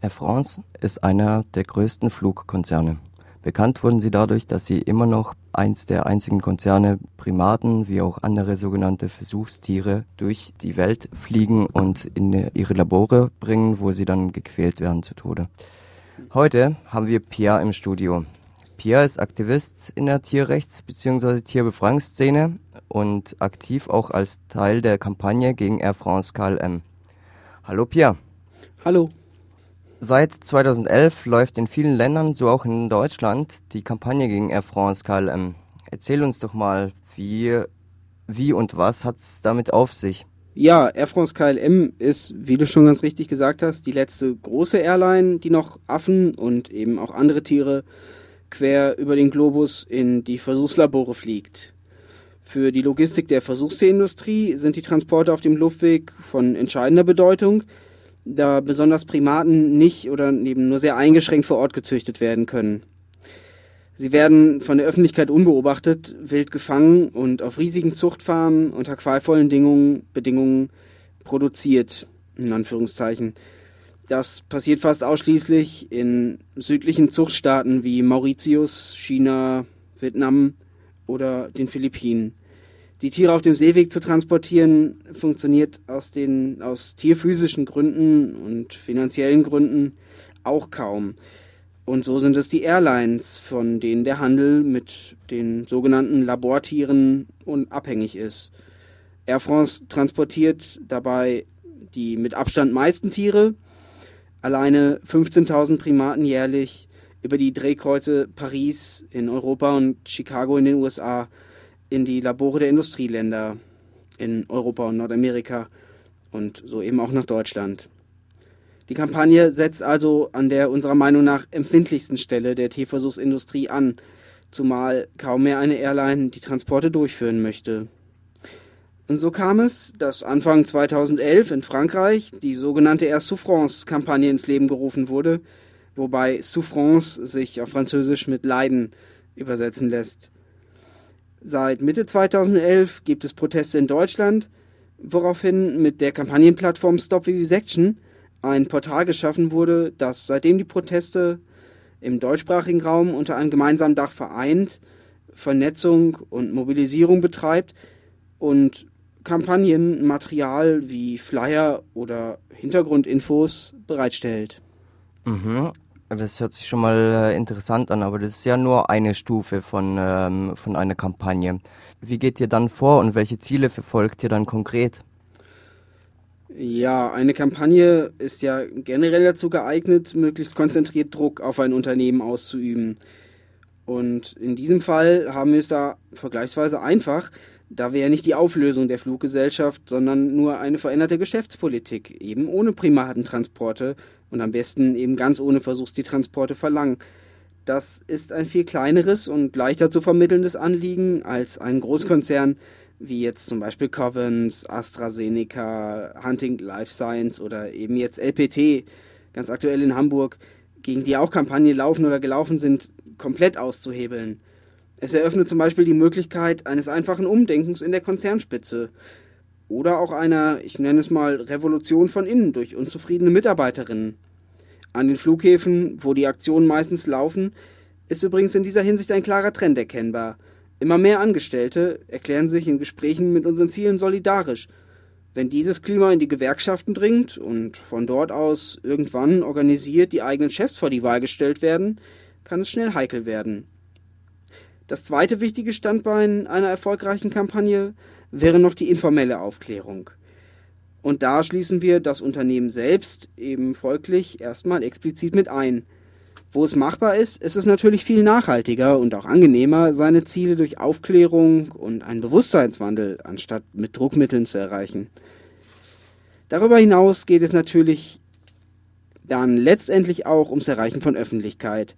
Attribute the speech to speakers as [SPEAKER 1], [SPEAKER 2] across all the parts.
[SPEAKER 1] Air France ist einer der größten Flugkonzerne. Bekannt wurden sie dadurch, dass sie immer noch eins der einzigen Konzerne Primaten wie auch andere sogenannte Versuchstiere durch die Welt fliegen und in ihre Labore bringen, wo sie dann gequält werden zu Tode. Heute haben wir Pierre im Studio. Pierre ist Aktivist in der Tierrechts- bzw. Tierbefreiungsszene und aktiv auch als Teil der Kampagne gegen Air France KLM. Hallo Pierre.
[SPEAKER 2] Hallo.
[SPEAKER 1] Seit 2011 läuft in vielen Ländern, so auch in Deutschland, die Kampagne gegen Air France KLM. Erzähl uns doch mal, wie, wie und was hat es damit auf sich?
[SPEAKER 2] Ja, Air France KLM ist, wie du schon ganz richtig gesagt hast, die letzte große Airline, die noch Affen und eben auch andere Tiere quer über den Globus in die Versuchslabore fliegt. Für die Logistik der Versuchstierindustrie sind die Transporte auf dem Luftweg von entscheidender Bedeutung, da besonders Primaten nicht oder eben nur sehr eingeschränkt vor Ort gezüchtet werden können. Sie werden von der Öffentlichkeit unbeobachtet, wild gefangen und auf riesigen Zuchtfarmen unter qualvollen Bedingungen, Bedingungen produziert, in Anführungszeichen. Das passiert fast ausschließlich in südlichen Zuchtstaaten wie Mauritius, China, Vietnam oder den Philippinen. Die Tiere auf dem Seeweg zu transportieren, funktioniert aus, den, aus tierphysischen Gründen und finanziellen Gründen auch kaum. Und so sind es die Airlines, von denen der Handel mit den sogenannten Labortieren abhängig ist. Air France transportiert dabei die mit Abstand meisten Tiere, alleine 15.000 Primaten jährlich über die Drehkreuze Paris in Europa und Chicago in den USA in die Labore der Industrieländer in Europa und Nordamerika und so eben auch nach Deutschland. Die Kampagne setzt also an der unserer Meinung nach empfindlichsten Stelle der Tierversuchsindustrie an, zumal kaum mehr eine Airline die Transporte durchführen möchte. Und so kam es, dass Anfang 2011 in Frankreich die sogenannte Air Souffrance-Kampagne ins Leben gerufen wurde, wobei Souffrance sich auf Französisch mit Leiden übersetzen lässt. Seit Mitte 2011 gibt es Proteste in Deutschland, woraufhin mit der Kampagnenplattform Stop Vivisection ein Portal geschaffen wurde, das seitdem die Proteste im deutschsprachigen Raum unter einem gemeinsamen Dach vereint, Vernetzung und Mobilisierung betreibt und Kampagnenmaterial wie Flyer oder Hintergrundinfos bereitstellt.
[SPEAKER 1] Mhm. Das hört sich schon mal äh, interessant an, aber das ist ja nur eine Stufe von, ähm, von einer Kampagne. Wie geht ihr dann vor und welche Ziele verfolgt ihr dann konkret?
[SPEAKER 2] Ja, eine Kampagne ist ja generell dazu geeignet, möglichst konzentriert Druck auf ein Unternehmen auszuüben. Und in diesem Fall haben wir es da vergleichsweise einfach, da ja nicht die Auflösung der Fluggesellschaft, sondern nur eine veränderte Geschäftspolitik, eben ohne Primatentransporte und am besten eben ganz ohne Versuchstiertransporte verlangen. Das ist ein viel kleineres und leichter zu vermittelndes Anliegen als ein Großkonzern wie jetzt zum Beispiel Covens, AstraZeneca, Hunting Life Science oder eben jetzt LPT, ganz aktuell in Hamburg, gegen die auch Kampagnen laufen oder gelaufen sind, komplett auszuhebeln. Es eröffnet zum Beispiel die Möglichkeit eines einfachen Umdenkens in der Konzernspitze oder auch einer, ich nenne es mal, Revolution von innen durch unzufriedene Mitarbeiterinnen. An den Flughäfen, wo die Aktionen meistens laufen, ist übrigens in dieser Hinsicht ein klarer Trend erkennbar. Immer mehr Angestellte erklären sich in Gesprächen mit unseren Zielen solidarisch. Wenn dieses Klima in die Gewerkschaften dringt und von dort aus irgendwann organisiert die eigenen Chefs vor die Wahl gestellt werden, kann es schnell heikel werden. Das zweite wichtige Standbein einer erfolgreichen Kampagne wäre noch die informelle Aufklärung. Und da schließen wir das Unternehmen selbst eben folglich erstmal explizit mit ein. Wo es machbar ist, ist es natürlich viel nachhaltiger und auch angenehmer, seine Ziele durch Aufklärung und einen Bewusstseinswandel anstatt mit Druckmitteln zu erreichen. Darüber hinaus geht es natürlich dann letztendlich auch ums Erreichen von Öffentlichkeit.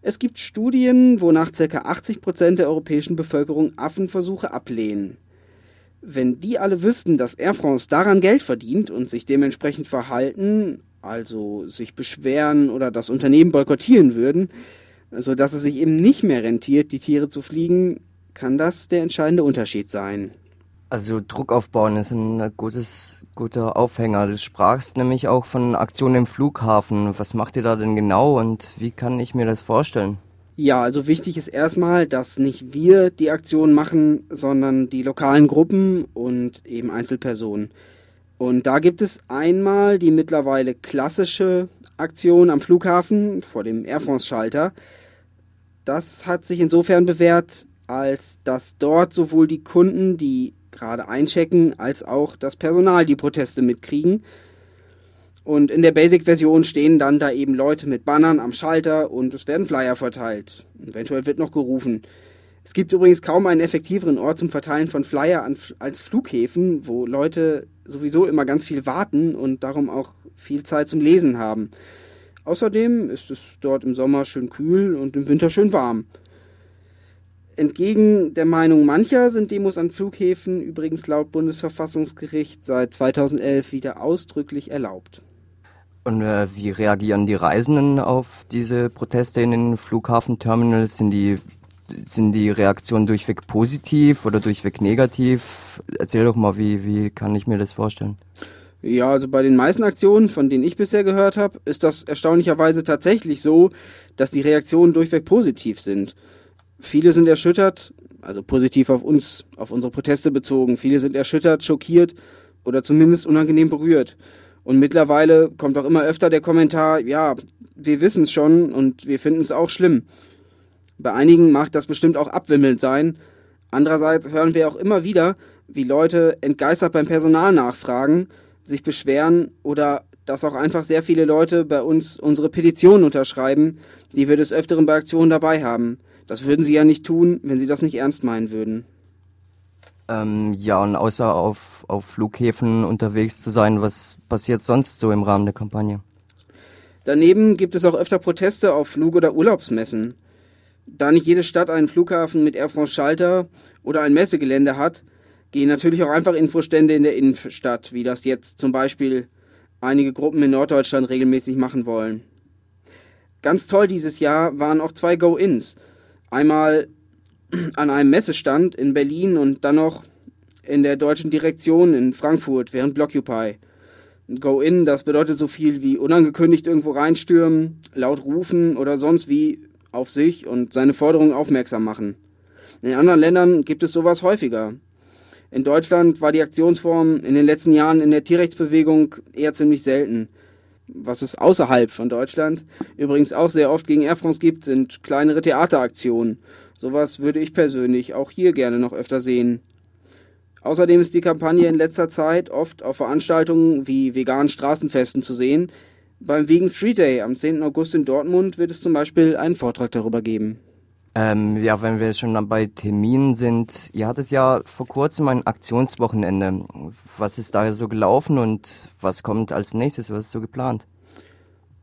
[SPEAKER 2] Es gibt Studien, wonach ca. 80 Prozent der europäischen Bevölkerung Affenversuche ablehnen. Wenn die alle wüssten, dass Air France daran Geld verdient und sich dementsprechend verhalten, also sich beschweren oder das Unternehmen boykottieren würden, sodass es sich eben nicht mehr rentiert, die Tiere zu fliegen, kann das der entscheidende Unterschied sein.
[SPEAKER 1] Also Druck aufbauen ist ein gutes, guter Aufhänger. Du sprachst nämlich auch von Aktionen im Flughafen. Was macht ihr da denn genau und wie kann ich mir das vorstellen?
[SPEAKER 2] Ja, also wichtig ist erstmal, dass nicht wir die Aktion machen, sondern die lokalen Gruppen und eben Einzelpersonen. Und da gibt es einmal die mittlerweile klassische Aktion am Flughafen vor dem Air France-Schalter. Das hat sich insofern bewährt, als dass dort sowohl die Kunden, die gerade einchecken, als auch das Personal die Proteste mitkriegen. Und in der Basic-Version stehen dann da eben Leute mit Bannern am Schalter und es werden Flyer verteilt. Eventuell wird noch gerufen. Es gibt übrigens kaum einen effektiveren Ort zum Verteilen von Flyer als Flughäfen, wo Leute sowieso immer ganz viel warten und darum auch viel Zeit zum Lesen haben. Außerdem ist es dort im Sommer schön kühl und im Winter schön warm. Entgegen der Meinung mancher sind Demos an Flughäfen übrigens laut Bundesverfassungsgericht seit 2011 wieder ausdrücklich erlaubt.
[SPEAKER 1] Und äh, wie reagieren die Reisenden auf diese Proteste in den Flughafenterminals? Sind die, sind die Reaktionen durchweg positiv oder durchweg negativ? Erzähl doch mal, wie, wie kann ich mir das vorstellen?
[SPEAKER 2] Ja, also bei den meisten Aktionen, von denen ich bisher gehört habe, ist das erstaunlicherweise tatsächlich so, dass die Reaktionen durchweg positiv sind. Viele sind erschüttert, also positiv auf uns, auf unsere Proteste bezogen. Viele sind erschüttert, schockiert oder zumindest unangenehm berührt. Und mittlerweile kommt auch immer öfter der Kommentar, ja, wir wissen es schon und wir finden es auch schlimm. Bei einigen mag das bestimmt auch abwimmelnd sein. Andererseits hören wir auch immer wieder, wie Leute entgeistert beim Personal nachfragen, sich beschweren oder dass auch einfach sehr viele Leute bei uns unsere Petition unterschreiben, die wir des Öfteren bei Aktionen dabei haben. Das würden sie ja nicht tun, wenn sie das nicht ernst meinen würden.
[SPEAKER 1] Ähm, ja, und außer auf, auf Flughäfen unterwegs zu sein, was passiert sonst so im Rahmen der Kampagne?
[SPEAKER 2] Daneben gibt es auch öfter Proteste auf Flug- oder Urlaubsmessen. Da nicht jede Stadt einen Flughafen mit Air France Schalter oder ein Messegelände hat, gehen natürlich auch einfach Infostände in der Innenstadt, wie das jetzt zum Beispiel einige Gruppen in Norddeutschland regelmäßig machen wollen. Ganz toll dieses Jahr waren auch zwei Go-Ins. Einmal an einem Messestand in Berlin und dann noch in der deutschen Direktion in Frankfurt während Blockupy. Go-In, das bedeutet so viel wie unangekündigt irgendwo reinstürmen, laut rufen oder sonst wie auf sich und seine Forderungen aufmerksam machen. In anderen Ländern gibt es sowas häufiger. In Deutschland war die Aktionsform in den letzten Jahren in der Tierrechtsbewegung eher ziemlich selten. Was es außerhalb von Deutschland übrigens auch sehr oft gegen Air France gibt, sind kleinere Theateraktionen. Sowas würde ich persönlich auch hier gerne noch öfter sehen. Außerdem ist die Kampagne in letzter Zeit oft auf Veranstaltungen wie veganen Straßenfesten zu sehen. Beim Vegan Street Day am 10. August in Dortmund wird es zum Beispiel einen Vortrag darüber geben.
[SPEAKER 1] Ähm, ja, wenn wir schon bei Terminen sind, ihr hattet ja vor kurzem ein Aktionswochenende. Was ist da so gelaufen und was kommt als nächstes? Was ist so geplant?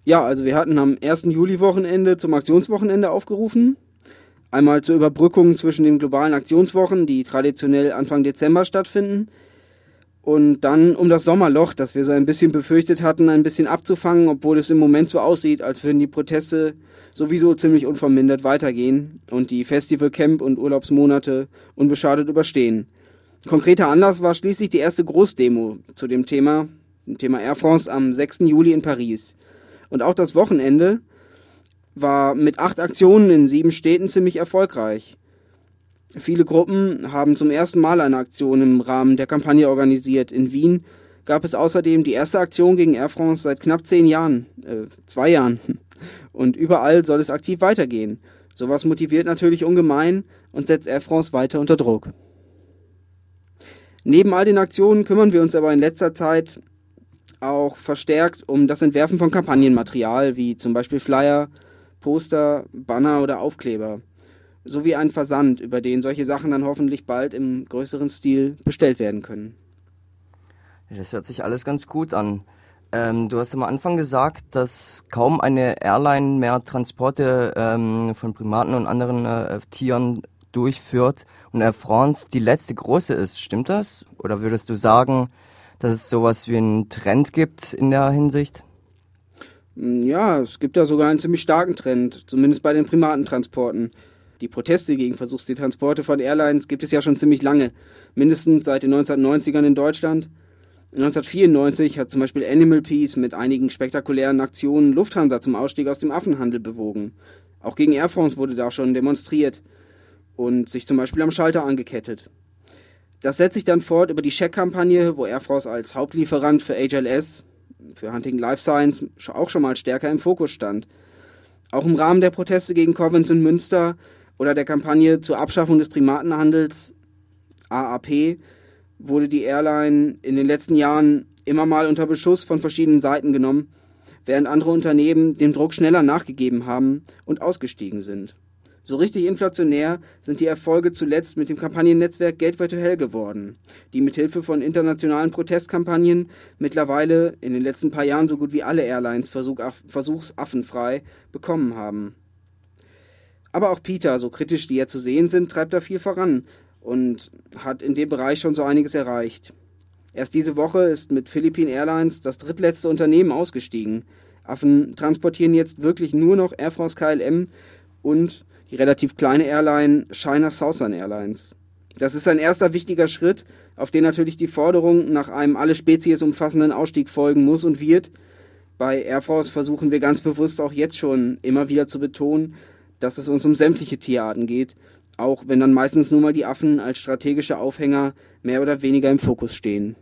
[SPEAKER 2] Ja, also wir hatten am 1. Juli-Wochenende zum Aktionswochenende aufgerufen. Einmal zur Überbrückung zwischen den globalen Aktionswochen, die traditionell Anfang Dezember stattfinden. Und dann um das Sommerloch, das wir so ein bisschen befürchtet hatten, ein bisschen abzufangen, obwohl es im Moment so aussieht, als würden die Proteste sowieso ziemlich unvermindert weitergehen und die Festivalcamp- und Urlaubsmonate unbeschadet überstehen. Konkreter Anlass war schließlich die erste Großdemo zu dem Thema, dem Thema Air France am 6. Juli in Paris. Und auch das Wochenende war mit acht Aktionen in sieben Städten ziemlich erfolgreich. Viele Gruppen haben zum ersten Mal eine Aktion im Rahmen der Kampagne organisiert. In Wien gab es außerdem die erste Aktion gegen Air France seit knapp zehn Jahren, äh, zwei Jahren. Und überall soll es aktiv weitergehen. Sowas motiviert natürlich ungemein und setzt Air France weiter unter Druck. Neben all den Aktionen kümmern wir uns aber in letzter Zeit auch verstärkt um das Entwerfen von Kampagnenmaterial, wie zum Beispiel Flyer, Poster, Banner oder Aufkleber, sowie einen Versand, über den solche Sachen dann hoffentlich bald im größeren Stil bestellt werden können.
[SPEAKER 1] Das hört sich alles ganz gut an. Ähm, du hast am Anfang gesagt, dass kaum eine Airline mehr Transporte ähm, von Primaten und anderen äh, Tieren durchführt und Air France die letzte große ist. Stimmt das? Oder würdest du sagen, dass es sowas wie einen Trend gibt in der Hinsicht?
[SPEAKER 2] Hm, ja, es gibt ja sogar einen ziemlich starken Trend, zumindest bei den Primatentransporten. Die Proteste gegen Versuchstiertransporte von Airlines gibt es ja schon ziemlich lange, mindestens seit den 1990ern in Deutschland. 1994 hat zum Beispiel Animal Peace mit einigen spektakulären Aktionen Lufthansa zum Ausstieg aus dem Affenhandel bewogen. Auch gegen Air France wurde da schon demonstriert und sich zum Beispiel am Schalter angekettet. Das setzt sich dann fort über die Check-Kampagne, wo Air France als Hauptlieferant für HLS, für Hunting Life Science, auch schon mal stärker im Fokus stand. Auch im Rahmen der Proteste gegen Covens in Münster oder der Kampagne zur Abschaffung des Primatenhandels AAP wurde die Airline in den letzten Jahren immer mal unter Beschuss von verschiedenen Seiten genommen, während andere Unternehmen dem Druck schneller nachgegeben haben und ausgestiegen sind. So richtig inflationär sind die Erfolge zuletzt mit dem Kampagnennetzwerk Gateway to Hell geworden, die mit Hilfe von internationalen Protestkampagnen mittlerweile in den letzten paar Jahren so gut wie alle Airlines versuch, versuchsaffenfrei bekommen haben. Aber auch Peter, so kritisch die ja zu sehen sind, treibt da viel voran und hat in dem Bereich schon so einiges erreicht. Erst diese Woche ist mit Philippine Airlines das drittletzte Unternehmen ausgestiegen. Affen transportieren jetzt wirklich nur noch Air France KLM und die relativ kleine Airline China Southern Airlines. Das ist ein erster wichtiger Schritt, auf den natürlich die Forderung nach einem alle Spezies umfassenden Ausstieg folgen muss und wird. Bei Air France versuchen wir ganz bewusst auch jetzt schon immer wieder zu betonen, dass es uns um sämtliche Tierarten geht, auch wenn dann meistens nur mal die Affen als strategische Aufhänger mehr oder weniger im Fokus stehen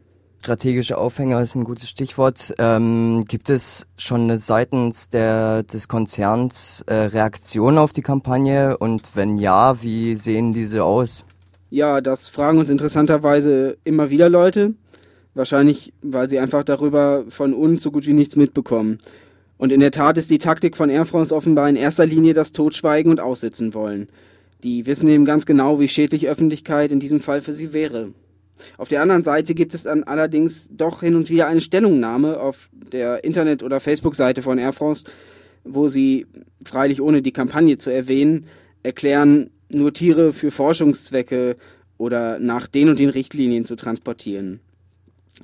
[SPEAKER 1] strategische Aufhänger ist ein gutes Stichwort. Ähm, gibt es schon seitens der, des Konzerns äh, Reaktionen auf die Kampagne und wenn ja, wie sehen diese aus?
[SPEAKER 2] Ja, das fragen uns interessanterweise immer wieder Leute. Wahrscheinlich, weil sie einfach darüber von uns so gut wie nichts mitbekommen. Und in der Tat ist die Taktik von Air France offenbar in erster Linie das Totschweigen und Aussitzen wollen. Die wissen eben ganz genau, wie schädlich Öffentlichkeit in diesem Fall für sie wäre. Auf der anderen Seite gibt es dann allerdings doch hin und wieder eine Stellungnahme auf der Internet- oder Facebook-Seite von Air France, wo sie, freilich ohne die Kampagne zu erwähnen, erklären, nur Tiere für Forschungszwecke oder nach den und den Richtlinien zu transportieren.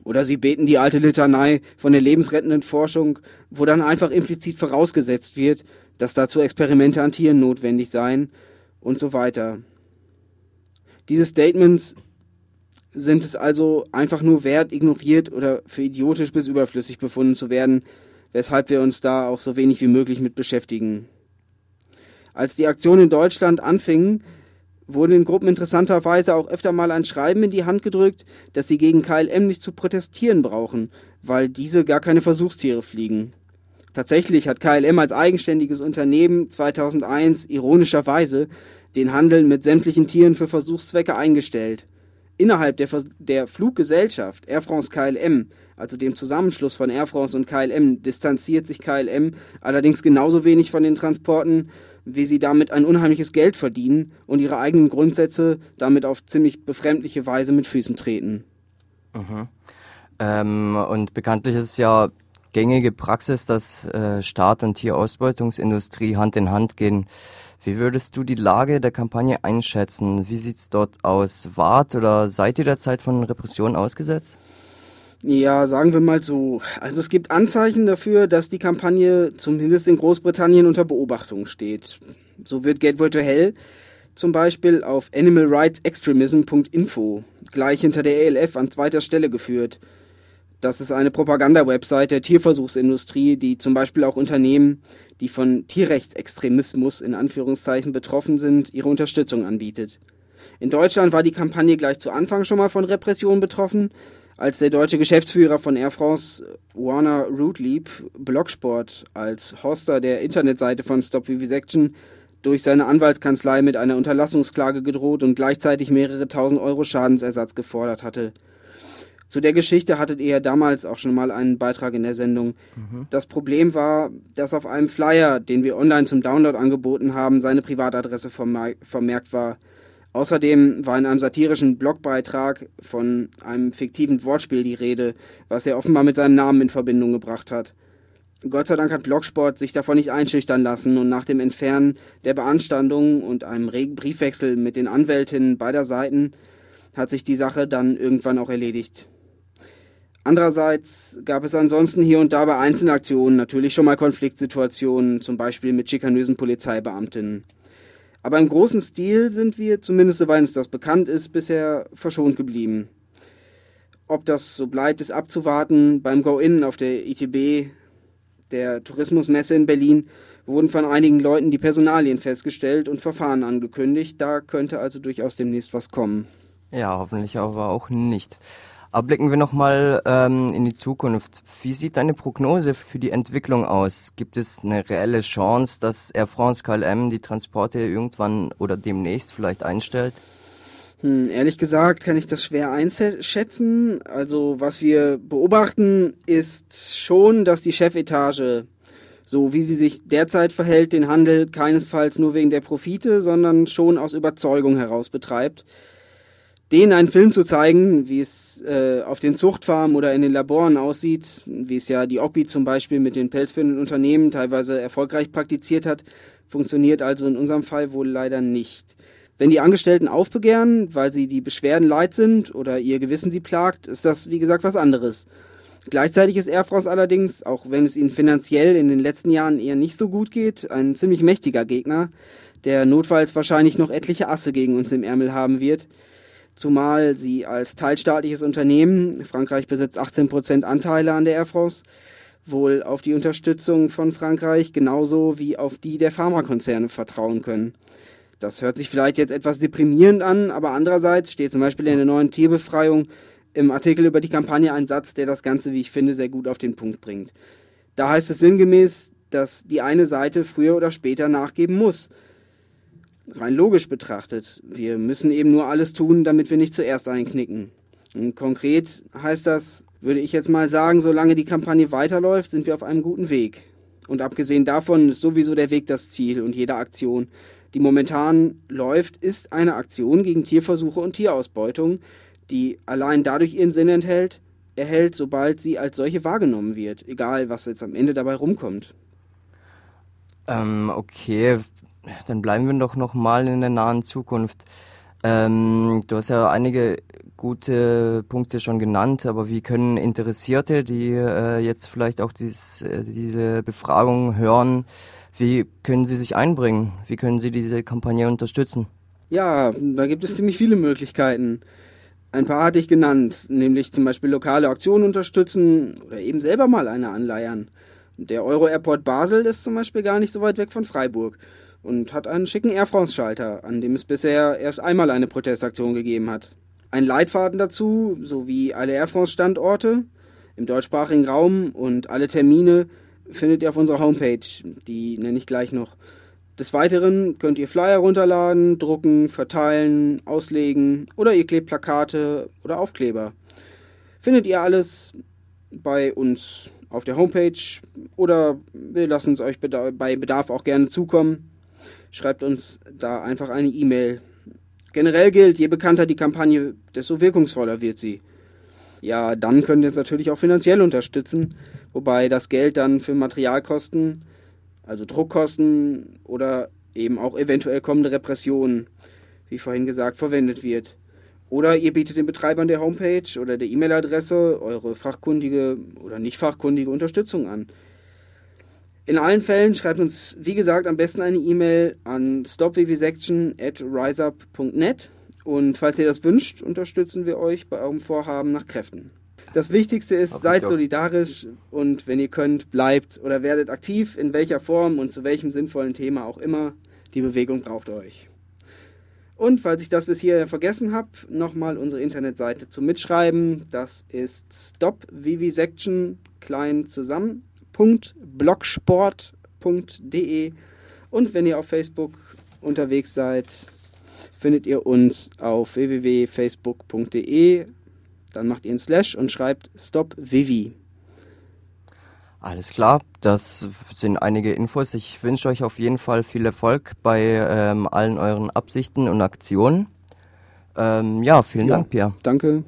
[SPEAKER 2] Oder sie beten die alte Litanei von der lebensrettenden Forschung, wo dann einfach implizit vorausgesetzt wird, dass dazu Experimente an Tieren notwendig seien und so weiter. Diese Statements sind es also einfach nur wert, ignoriert oder für idiotisch bis überflüssig befunden zu werden, weshalb wir uns da auch so wenig wie möglich mit beschäftigen. Als die Aktion in Deutschland anfing, wurde den Gruppen interessanterweise auch öfter mal ein Schreiben in die Hand gedrückt, dass sie gegen KLM nicht zu protestieren brauchen, weil diese gar keine Versuchstiere fliegen. Tatsächlich hat KLM als eigenständiges Unternehmen 2001 ironischerweise den Handel mit sämtlichen Tieren für Versuchszwecke eingestellt. Innerhalb der, der Fluggesellschaft Air France KLM, also dem Zusammenschluss von Air France und KLM, distanziert sich KLM allerdings genauso wenig von den Transporten, wie sie damit ein unheimliches Geld verdienen und ihre eigenen Grundsätze damit auf ziemlich befremdliche Weise mit Füßen treten.
[SPEAKER 1] Mhm. Ähm, und bekanntlich ist ja gängige Praxis, dass äh, Staat und Tierausbeutungsindustrie Hand in Hand gehen. Wie würdest du die Lage der Kampagne einschätzen? Wie sieht es dort aus? Wart oder seid ihr derzeit von Repressionen ausgesetzt?
[SPEAKER 2] Ja, sagen wir mal so. Also es gibt Anzeichen dafür, dass die Kampagne zumindest in Großbritannien unter Beobachtung steht. So wird Gateway to Hell zum Beispiel auf animalrightsextremism.info gleich hinter der ELF an zweiter Stelle geführt. Das ist eine Propaganda-Website der Tierversuchsindustrie, die zum Beispiel auch Unternehmen, die von Tierrechtsextremismus in Anführungszeichen betroffen sind, ihre Unterstützung anbietet. In Deutschland war die Kampagne gleich zu Anfang schon mal von Repressionen betroffen, als der deutsche Geschäftsführer von Air France, Warner Rootleap, Blocksport als Hoster der Internetseite von Stop Vivisection durch seine Anwaltskanzlei mit einer Unterlassungsklage gedroht und gleichzeitig mehrere tausend Euro Schadensersatz gefordert hatte. Zu der Geschichte hattet ihr ja damals auch schon mal einen Beitrag in der Sendung. Mhm. Das Problem war, dass auf einem Flyer, den wir online zum Download angeboten haben, seine Privatadresse vermerkt war. Außerdem war in einem satirischen Blogbeitrag von einem fiktiven Wortspiel die Rede, was er offenbar mit seinem Namen in Verbindung gebracht hat. Gott sei Dank hat Blogsport sich davon nicht einschüchtern lassen und nach dem Entfernen der Beanstandung und einem regen Briefwechsel mit den Anwältinnen beider Seiten hat sich die Sache dann irgendwann auch erledigt. Andererseits gab es ansonsten hier und da bei Einzelaktionen natürlich schon mal Konfliktsituationen, zum Beispiel mit schikanösen Polizeibeamtinnen. Aber im großen Stil sind wir, zumindest soweit uns das bekannt ist, bisher verschont geblieben. Ob das so bleibt, ist abzuwarten. Beim Go-In auf der ITB, der Tourismusmesse in Berlin, wurden von einigen Leuten die Personalien festgestellt und Verfahren angekündigt. Da könnte also durchaus demnächst was kommen.
[SPEAKER 1] Ja, hoffentlich aber auch nicht. Aber blicken wir nochmal ähm, in die Zukunft. Wie sieht deine Prognose für die Entwicklung aus? Gibt es eine reelle Chance, dass Air France KLM die Transporte irgendwann oder demnächst vielleicht einstellt?
[SPEAKER 2] Hm, ehrlich gesagt kann ich das schwer einschätzen. Also was wir beobachten, ist schon, dass die Chefetage, so wie sie sich derzeit verhält, den Handel keinesfalls nur wegen der Profite, sondern schon aus Überzeugung heraus betreibt. Denen einen Film zu zeigen, wie es äh, auf den Zuchtfarmen oder in den Laboren aussieht, wie es ja die Oppi zum Beispiel mit den pelzführenden Unternehmen teilweise erfolgreich praktiziert hat, funktioniert also in unserem Fall wohl leider nicht. Wenn die Angestellten aufbegehren, weil sie die Beschwerden leid sind oder ihr Gewissen sie plagt, ist das, wie gesagt, was anderes. Gleichzeitig ist Air France allerdings, auch wenn es ihnen finanziell in den letzten Jahren eher nicht so gut geht, ein ziemlich mächtiger Gegner, der notfalls wahrscheinlich noch etliche Asse gegen uns im Ärmel haben wird. Zumal sie als teilstaatliches Unternehmen, Frankreich besitzt 18% Anteile an der Air France, wohl auf die Unterstützung von Frankreich genauso wie auf die der Pharmakonzerne vertrauen können. Das hört sich vielleicht jetzt etwas deprimierend an, aber andererseits steht zum Beispiel in der neuen Tierbefreiung im Artikel über die Kampagne ein Satz, der das Ganze, wie ich finde, sehr gut auf den Punkt bringt. Da heißt es sinngemäß, dass die eine Seite früher oder später nachgeben muss. Rein logisch betrachtet. Wir müssen eben nur alles tun, damit wir nicht zuerst einknicken. Und konkret heißt das, würde ich jetzt mal sagen, solange die Kampagne weiterläuft, sind wir auf einem guten Weg. Und abgesehen davon ist sowieso der Weg das Ziel und jede Aktion die momentan läuft, ist eine Aktion gegen Tierversuche und Tierausbeutung, die allein dadurch ihren Sinn enthält, erhält, sobald sie als solche wahrgenommen wird, egal was jetzt am Ende dabei rumkommt.
[SPEAKER 1] Ähm, okay, dann bleiben wir doch noch mal in der nahen Zukunft. Ähm, du hast ja einige gute Punkte schon genannt, aber wie können Interessierte, die äh, jetzt vielleicht auch dies, äh, diese Befragung hören, wie können Sie sich einbringen? Wie können Sie diese Kampagne unterstützen?
[SPEAKER 2] Ja, da gibt es ziemlich viele Möglichkeiten. Ein paar hatte ich genannt, nämlich zum Beispiel lokale Aktionen unterstützen oder eben selber mal eine anleiern. Der Euro Airport Basel ist zum Beispiel gar nicht so weit weg von Freiburg und hat einen schicken Air France-Schalter, an dem es bisher erst einmal eine Protestaktion gegeben hat. Ein Leitfaden dazu, sowie alle Air France-Standorte im deutschsprachigen Raum und alle Termine findet ihr auf unserer Homepage. Die nenne ich gleich noch. Des Weiteren könnt ihr Flyer runterladen, drucken, verteilen, auslegen oder ihr klebt Plakate oder Aufkleber. Findet ihr alles bei uns auf der Homepage oder wir lassen es euch bei Bedarf auch gerne zukommen. Schreibt uns da einfach eine E-Mail. Generell gilt, je bekannter die Kampagne, desto wirkungsvoller wird sie. Ja, dann könnt ihr es natürlich auch finanziell unterstützen wobei das Geld dann für Materialkosten, also Druckkosten oder eben auch eventuell kommende Repressionen, wie vorhin gesagt, verwendet wird. Oder ihr bietet den Betreibern der Homepage oder der E-Mail-Adresse eure fachkundige oder nicht fachkundige Unterstützung an. In allen Fällen schreibt uns, wie gesagt, am besten eine E-Mail an stopvvsection at riseup.net und falls ihr das wünscht, unterstützen wir euch bei eurem Vorhaben nach Kräften. Das Wichtigste ist, seid solidarisch und wenn ihr könnt, bleibt oder werdet aktiv, in welcher Form und zu welchem sinnvollen Thema auch immer. Die Bewegung braucht euch. Und falls ich das bis hier vergessen habe, nochmal unsere Internetseite zum Mitschreiben. Das ist stopvivisection klein zusammen .blogsport.de und wenn ihr auf Facebook unterwegs seid, findet ihr uns auf www.facebook.de dann macht ihr einen Slash und schreibt Stop Vivi.
[SPEAKER 1] Alles klar, das sind einige Infos. Ich wünsche euch auf jeden Fall viel Erfolg bei ähm, allen euren Absichten und Aktionen. Ähm, ja, vielen ja, Dank, Pierre.
[SPEAKER 2] Danke.